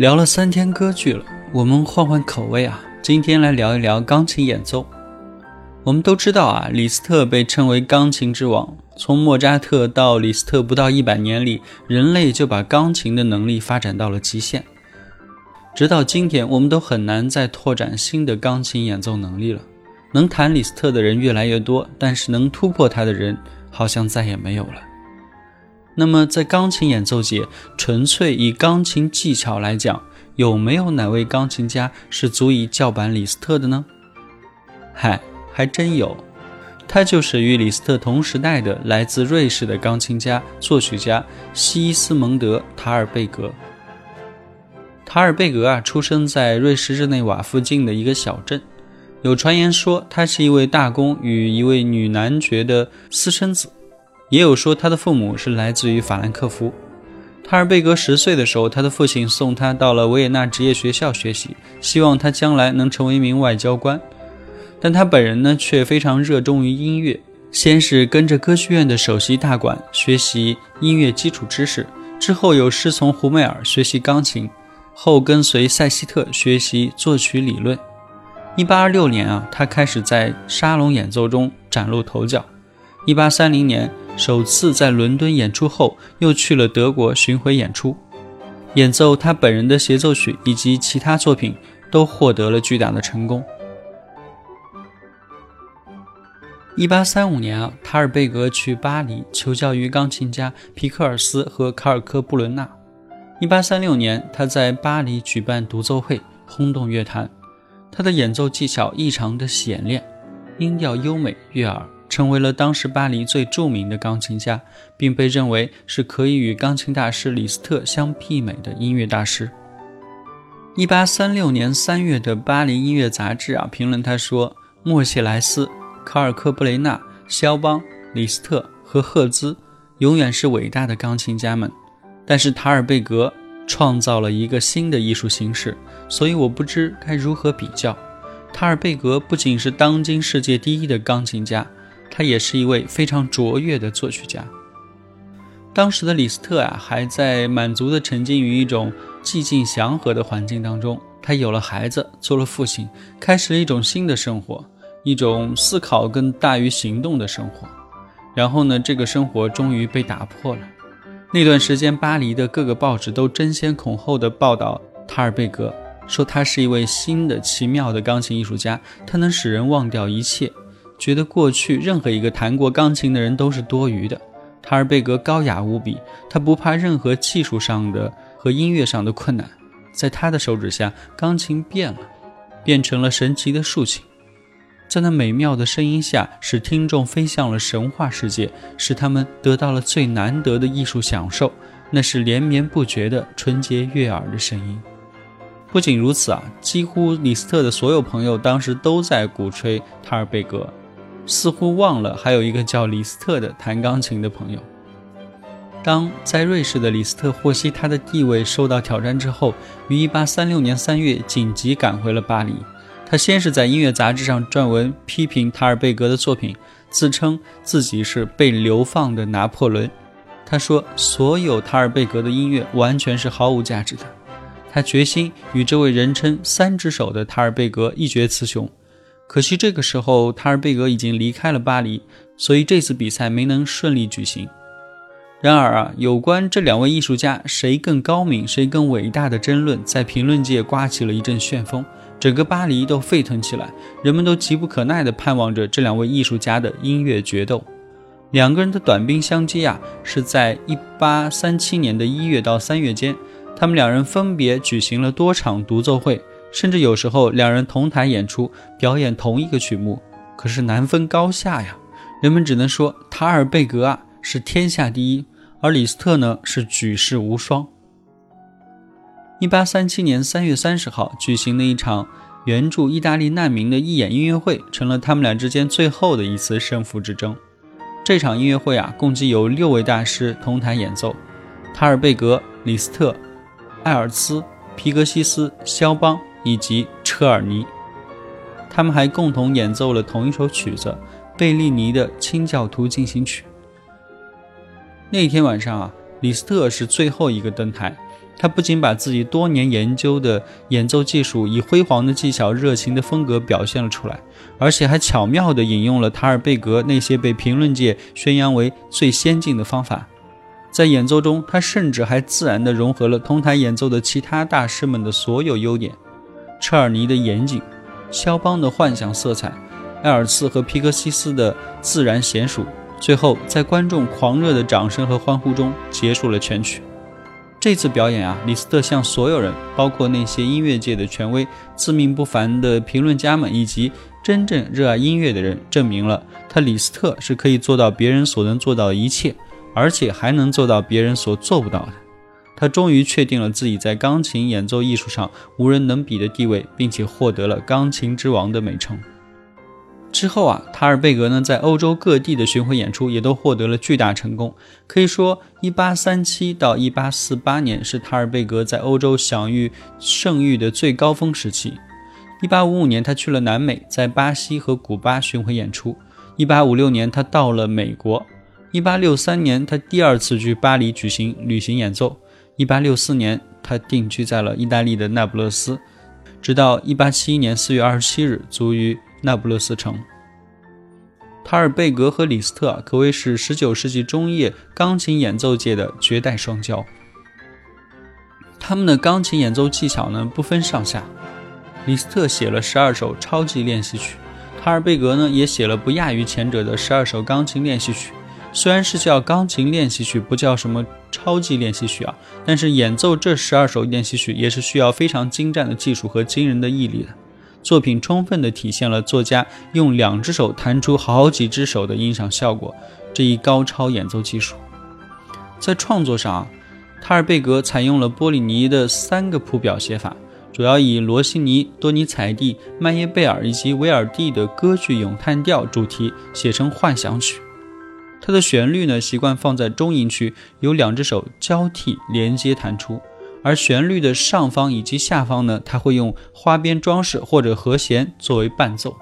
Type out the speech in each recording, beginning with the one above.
聊了三天歌剧了，我们换换口味啊，今天来聊一聊钢琴演奏。我们都知道啊，李斯特被称为钢琴之王。从莫扎特到李斯特，不到一百年里，人类就把钢琴的能力发展到了极限。直到今天，我们都很难再拓展新的钢琴演奏能力了。能弹李斯特的人越来越多，但是能突破他的人好像再也没有了。那么，在钢琴演奏界，纯粹以钢琴技巧来讲，有没有哪位钢琴家是足以叫板李斯特的呢？嗨，还真有，他就是与李斯特同时代的来自瑞士的钢琴家、作曲家西斯蒙德·塔尔贝格。塔尔贝格啊，出生在瑞士日内瓦附近的一个小镇，有传言说他是一位大公与一位女男爵的私生子。也有说他的父母是来自于法兰克福。塔尔贝格十岁的时候，他的父亲送他到了维也纳职业学校学习，希望他将来能成为一名外交官。但他本人呢，却非常热衷于音乐。先是跟着歌剧院的首席大管学习音乐基础知识，之后又师从胡梅尔学习钢琴，后跟随塞西特学习作曲理论。一八二六年啊，他开始在沙龙演奏中崭露头角。一八三零年。首次在伦敦演出后，又去了德国巡回演出，演奏他本人的协奏曲以及其他作品，都获得了巨大的成功。一八三五年啊，塔尔贝格去巴黎求教于钢琴家皮克尔斯和卡尔科布伦纳。一八三六年，他在巴黎举办独奏会，轰动乐坛。他的演奏技巧异常的显练，音调优美悦耳。成为了当时巴黎最著名的钢琴家，并被认为是可以与钢琴大师李斯特相媲美的音乐大师。一八三六年三月的《巴黎音乐杂志》啊，评论他说：“莫谢莱斯、卡尔科布雷纳、肖邦、李斯特和赫兹永远是伟大的钢琴家们，但是塔尔贝格创造了一个新的艺术形式，所以我不知该如何比较。塔尔贝格不仅是当今世界第一的钢琴家。”他也是一位非常卓越的作曲家。当时的李斯特啊，还在满足的沉浸于一种寂静祥和的环境当中。他有了孩子，做了父亲，开始了一种新的生活，一种思考更大于行动的生活。然后呢，这个生活终于被打破了。那段时间，巴黎的各个报纸都争先恐后的报道塔尔贝格，说他是一位新的奇妙的钢琴艺术家，他能使人忘掉一切。觉得过去任何一个弹过钢琴的人都是多余的。塔尔贝格高雅无比，他不怕任何技术上的和音乐上的困难。在他的手指下，钢琴变了，变成了神奇的竖琴，在那美妙的声音下，使听众飞向了神话世界，使他们得到了最难得的艺术享受，那是连绵不绝的纯洁悦耳的声音。不仅如此啊，几乎李斯特的所有朋友当时都在鼓吹塔尔贝格。似乎忘了还有一个叫李斯特的弹钢琴的朋友。当在瑞士的李斯特获悉他的地位受到挑战之后，于1836年3月紧急赶回了巴黎。他先是在音乐杂志上撰文批评塔尔贝格的作品，自称自己是被流放的拿破仑。他说，所有塔尔贝格的音乐完全是毫无价值的。他决心与这位人称“三只手”的塔尔贝格一决雌雄。可惜这个时候，塔尔贝格已经离开了巴黎，所以这次比赛没能顺利举行。然而啊，有关这两位艺术家谁更高明、谁更伟大的争论，在评论界刮起了一阵旋风，整个巴黎都沸腾起来，人们都急不可耐地盼望着这两位艺术家的音乐决斗。两个人的短兵相接啊，是在一八三七年的一月到三月间，他们两人分别举行了多场独奏会，甚至有时候两人同台演出，表演同一个曲目。可是难分高下呀，人们只能说塔尔贝格啊是天下第一，而李斯特呢是举世无双。一八三七年三月三十号举行的一场援助意大利难民的义演音乐会，成了他们俩之间最后的一次胜负之争。这场音乐会啊，共计有六位大师同台演奏：塔尔贝格、李斯特、艾尔兹、皮格西斯、肖邦以及车尔尼。他们还共同演奏了同一首曲子——贝利尼的《清教徒进行曲》。那天晚上啊，李斯特是最后一个登台。他不仅把自己多年研究的演奏技术以辉煌的技巧、热情的风格表现了出来，而且还巧妙地引用了塔尔贝格那些被评论界宣扬为最先进的方法。在演奏中，他甚至还自然地融合了同台演奏的其他大师们的所有优点：车尔尼的严谨，肖邦的幻想色彩，埃尔茨和皮克西斯的自然娴熟。最后，在观众狂热的掌声和欢呼中结束了全曲。这次表演啊，李斯特向所有人，包括那些音乐界的权威、自命不凡的评论家们，以及真正热爱音乐的人，证明了他李斯特是可以做到别人所能做到的一切，而且还能做到别人所做不到的。他终于确定了自己在钢琴演奏艺术上无人能比的地位，并且获得了“钢琴之王”的美称。之后啊，塔尔贝格呢在欧洲各地的巡回演出也都获得了巨大成功。可以说，1837到1848年是塔尔贝格在欧洲享誉盛誉的最高峰时期。1855年，他去了南美，在巴西和古巴巡回演出。1856年，他到了美国。1863年，他第二次去巴黎举行旅行演奏。1864年，他定居在了意大利的那不勒斯，直到1871年4月27日卒于。那不勒斯城，塔尔贝格和李斯特可谓是19世纪中叶钢琴演奏界的绝代双骄。他们的钢琴演奏技巧呢不分上下。李斯特写了十二首超级练习曲，塔尔贝格呢也写了不亚于前者的十二首钢琴练习曲。虽然是叫钢琴练习曲，不叫什么超级练习曲啊，但是演奏这十二首练习曲也是需要非常精湛的技术和惊人的毅力的。作品充分地体现了作家用两只手弹出好几只手的音响效果这一高超演奏技术。在创作上，塔尔贝格采用了波里尼的三个谱表写法，主要以罗西尼、多尼采蒂、曼耶贝尔以及维尔蒂的歌剧咏叹调主题写成幻想曲。它的旋律呢，习惯放在中音区，由两只手交替连接弹出。而旋律的上方以及下方呢，它会用花边装饰或者和弦作为伴奏。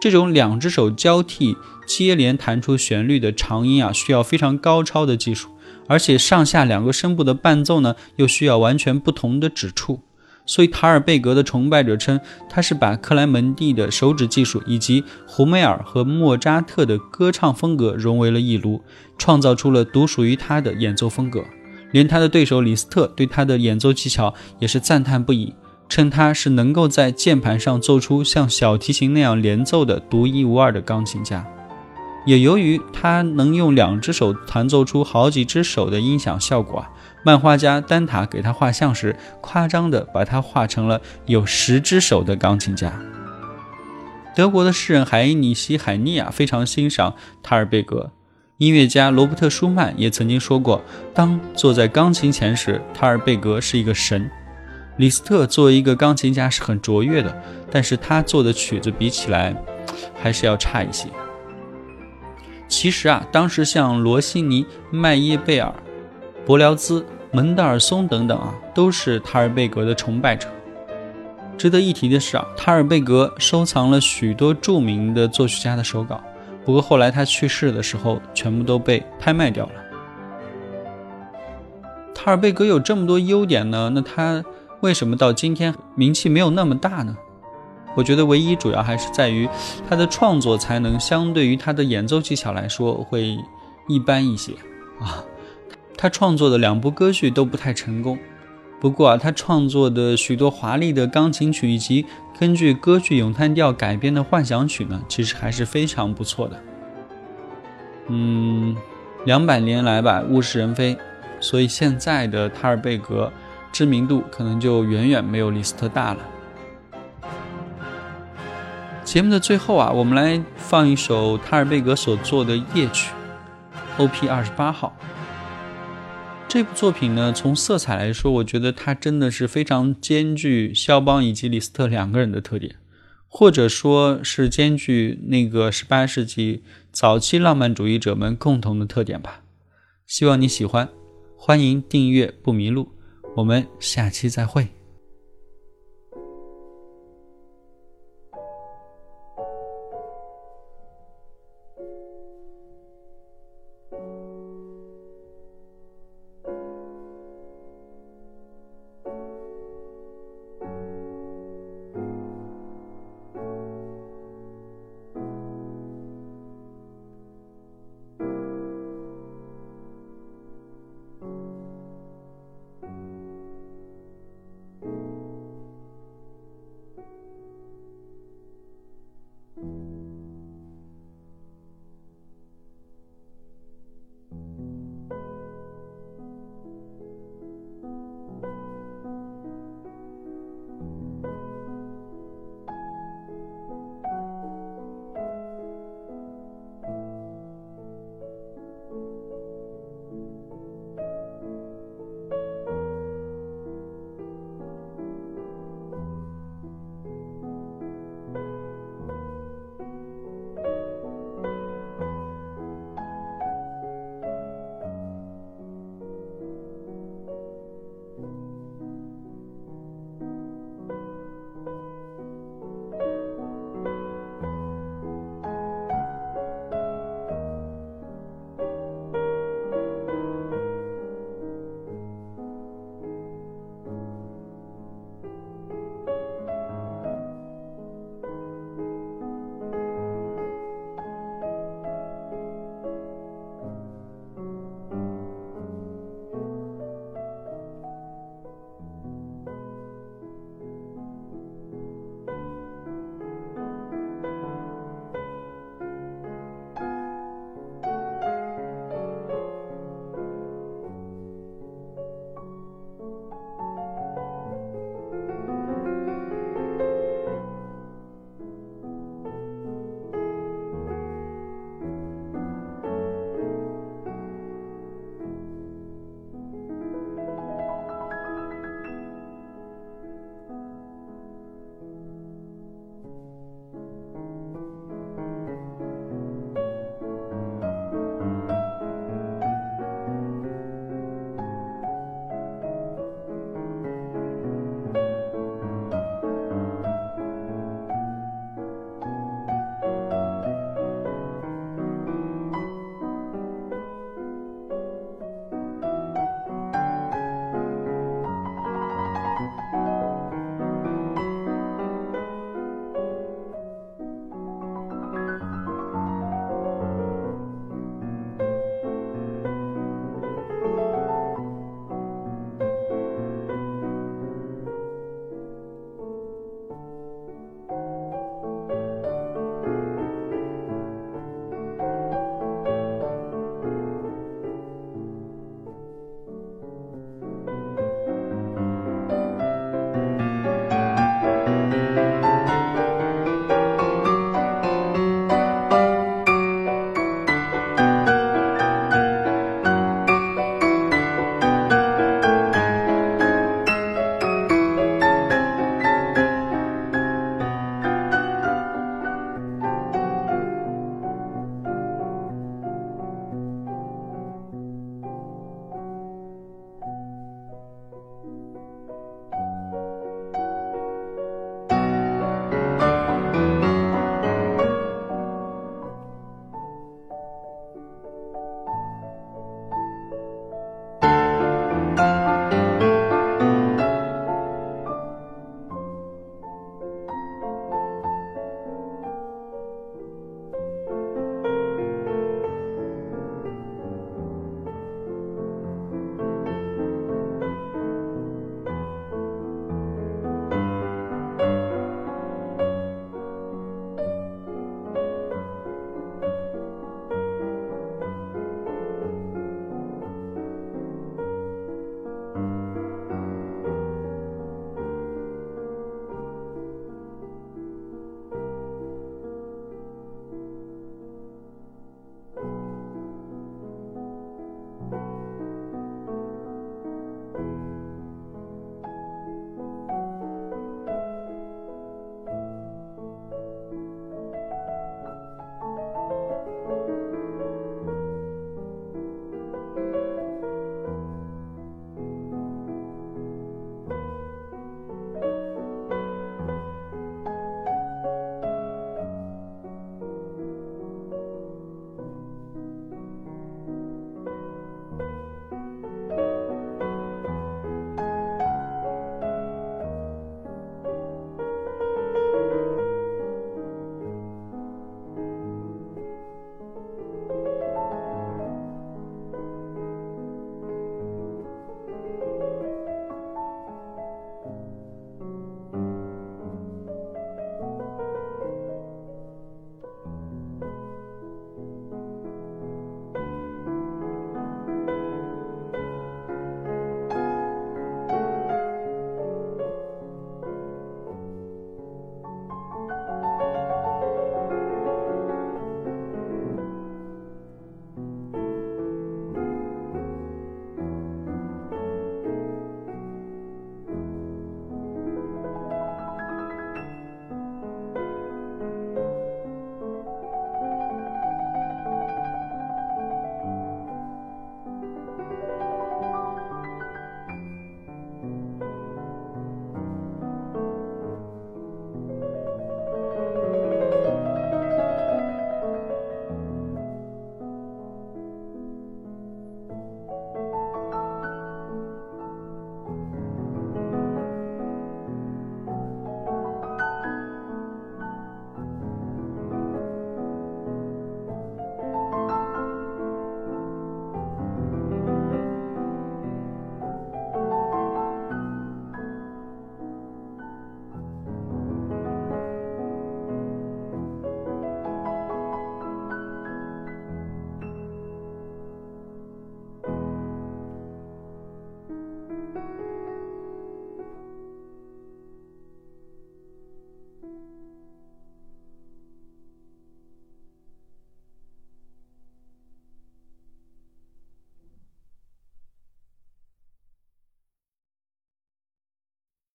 这种两只手交替接连弹出旋律的长音啊，需要非常高超的技术，而且上下两个声部的伴奏呢，又需要完全不同的指触。所以塔尔贝格的崇拜者称，他是把克莱门蒂的手指技术以及胡梅尔和莫扎特的歌唱风格融为了一炉，创造出了独属于他的演奏风格。连他的对手李斯特对他的演奏技巧也是赞叹不已，称他是能够在键盘上奏出像小提琴那样连奏的独一无二的钢琴家。也由于他能用两只手弹奏出好几只手的音响效果啊，漫画家丹塔给他画像时，夸张地把他画成了有十只手的钢琴家。德国的诗人海因里希·海尼亚非常欣赏塔尔贝格。音乐家罗伯特·舒曼也曾经说过：“当坐在钢琴前时，塔尔贝格是一个神。”李斯特作为一个钢琴家是很卓越的，但是他做的曲子比起来还是要差一些。其实啊，当时像罗西尼、麦耶贝尔、伯辽兹、门德尔松等等啊，都是塔尔贝格的崇拜者。值得一提的是啊，塔尔贝格收藏了许多著名的作曲家的手稿。不过后来他去世的时候，全部都被拍卖掉了。塔尔贝格有这么多优点呢，那他为什么到今天名气没有那么大呢？我觉得唯一主要还是在于他的创作才能相对于他的演奏技巧来说会一般一些啊。他创作的两部歌剧都不太成功。不过啊，他创作的许多华丽的钢琴曲以及根据歌剧咏叹调改编的幻想曲呢，其实还是非常不错的。嗯，两百年来吧，物是人非，所以现在的塔尔贝格知名度可能就远远没有李斯特大了。节目的最后啊，我们来放一首塔尔贝格所作的夜曲，O.P. 二十八号。这部作品呢，从色彩来说，我觉得它真的是非常兼具肖邦以及李斯特两个人的特点，或者说是兼具那个十八世纪早期浪漫主义者们共同的特点吧。希望你喜欢，欢迎订阅不迷路，我们下期再会。